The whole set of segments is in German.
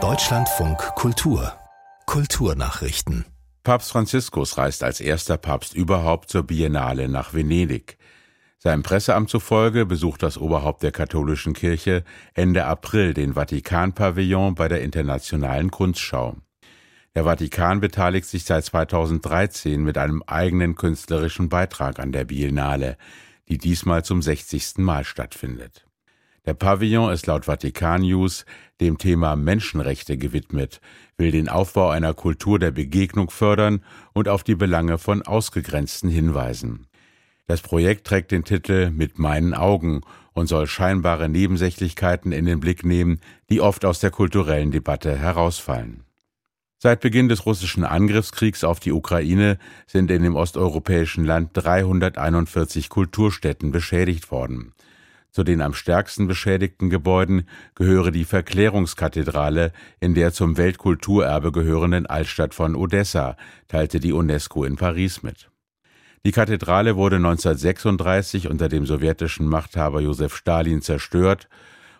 Deutschlandfunk Kultur Kulturnachrichten Papst Franziskus reist als erster Papst überhaupt zur Biennale nach Venedig. Seinem Presseamt zufolge besucht das Oberhaupt der katholischen Kirche Ende April den Vatikan-Pavillon bei der Internationalen Kunstschau. Der Vatikan beteiligt sich seit 2013 mit einem eigenen künstlerischen Beitrag an der Biennale, die diesmal zum 60. Mal stattfindet. Der Pavillon ist laut Vatikan News dem Thema Menschenrechte gewidmet, will den Aufbau einer Kultur der Begegnung fördern und auf die Belange von Ausgegrenzten hinweisen. Das Projekt trägt den Titel Mit meinen Augen und soll scheinbare Nebensächlichkeiten in den Blick nehmen, die oft aus der kulturellen Debatte herausfallen. Seit Beginn des russischen Angriffskriegs auf die Ukraine sind in dem osteuropäischen Land 341 Kulturstätten beschädigt worden. Zu den am stärksten beschädigten Gebäuden gehöre die Verklärungskathedrale in der zum Weltkulturerbe gehörenden Altstadt von Odessa, teilte die UNESCO in Paris mit. Die Kathedrale wurde 1936 unter dem sowjetischen Machthaber Josef Stalin zerstört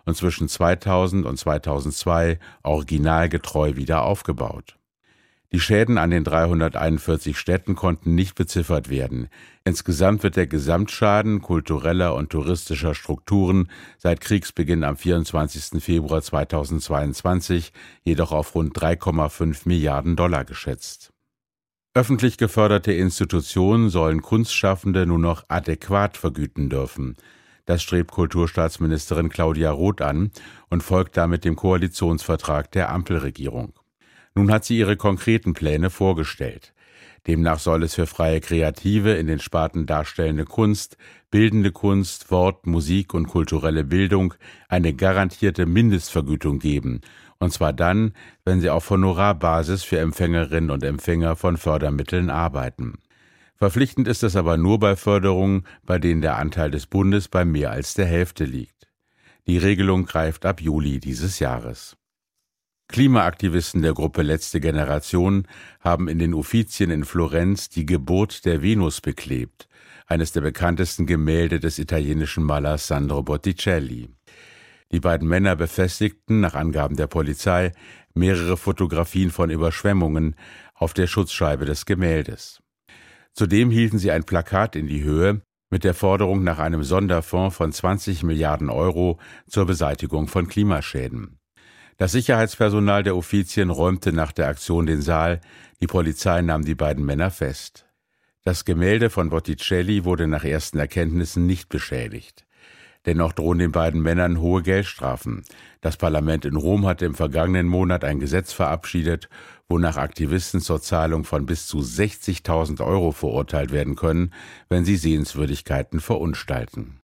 und zwischen 2000 und 2002 originalgetreu wieder aufgebaut. Die Schäden an den 341 Städten konnten nicht beziffert werden. Insgesamt wird der Gesamtschaden kultureller und touristischer Strukturen seit Kriegsbeginn am 24. Februar 2022 jedoch auf rund 3,5 Milliarden Dollar geschätzt. Öffentlich geförderte Institutionen sollen Kunstschaffende nur noch adäquat vergüten dürfen. Das strebt Kulturstaatsministerin Claudia Roth an und folgt damit dem Koalitionsvertrag der Ampelregierung. Nun hat sie ihre konkreten Pläne vorgestellt. Demnach soll es für freie Kreative in den Sparten darstellende Kunst, bildende Kunst, Wort, Musik und kulturelle Bildung eine garantierte Mindestvergütung geben, und zwar dann, wenn sie auf Honorarbasis für Empfängerinnen und Empfänger von Fördermitteln arbeiten. Verpflichtend ist es aber nur bei Förderungen, bei denen der Anteil des Bundes bei mehr als der Hälfte liegt. Die Regelung greift ab Juli dieses Jahres. Klimaaktivisten der Gruppe Letzte Generation haben in den Uffizien in Florenz die Geburt der Venus beklebt, eines der bekanntesten Gemälde des italienischen Malers Sandro Botticelli. Die beiden Männer befestigten, nach Angaben der Polizei, mehrere Fotografien von Überschwemmungen auf der Schutzscheibe des Gemäldes. Zudem hielten sie ein Plakat in die Höhe mit der Forderung nach einem Sonderfonds von 20 Milliarden Euro zur Beseitigung von Klimaschäden. Das Sicherheitspersonal der Uffizien räumte nach der Aktion den Saal, die Polizei nahm die beiden Männer fest. Das Gemälde von Botticelli wurde nach ersten Erkenntnissen nicht beschädigt. Dennoch drohen den beiden Männern hohe Geldstrafen. Das Parlament in Rom hatte im vergangenen Monat ein Gesetz verabschiedet, wonach Aktivisten zur Zahlung von bis zu 60.000 Euro verurteilt werden können, wenn sie Sehenswürdigkeiten verunstalten.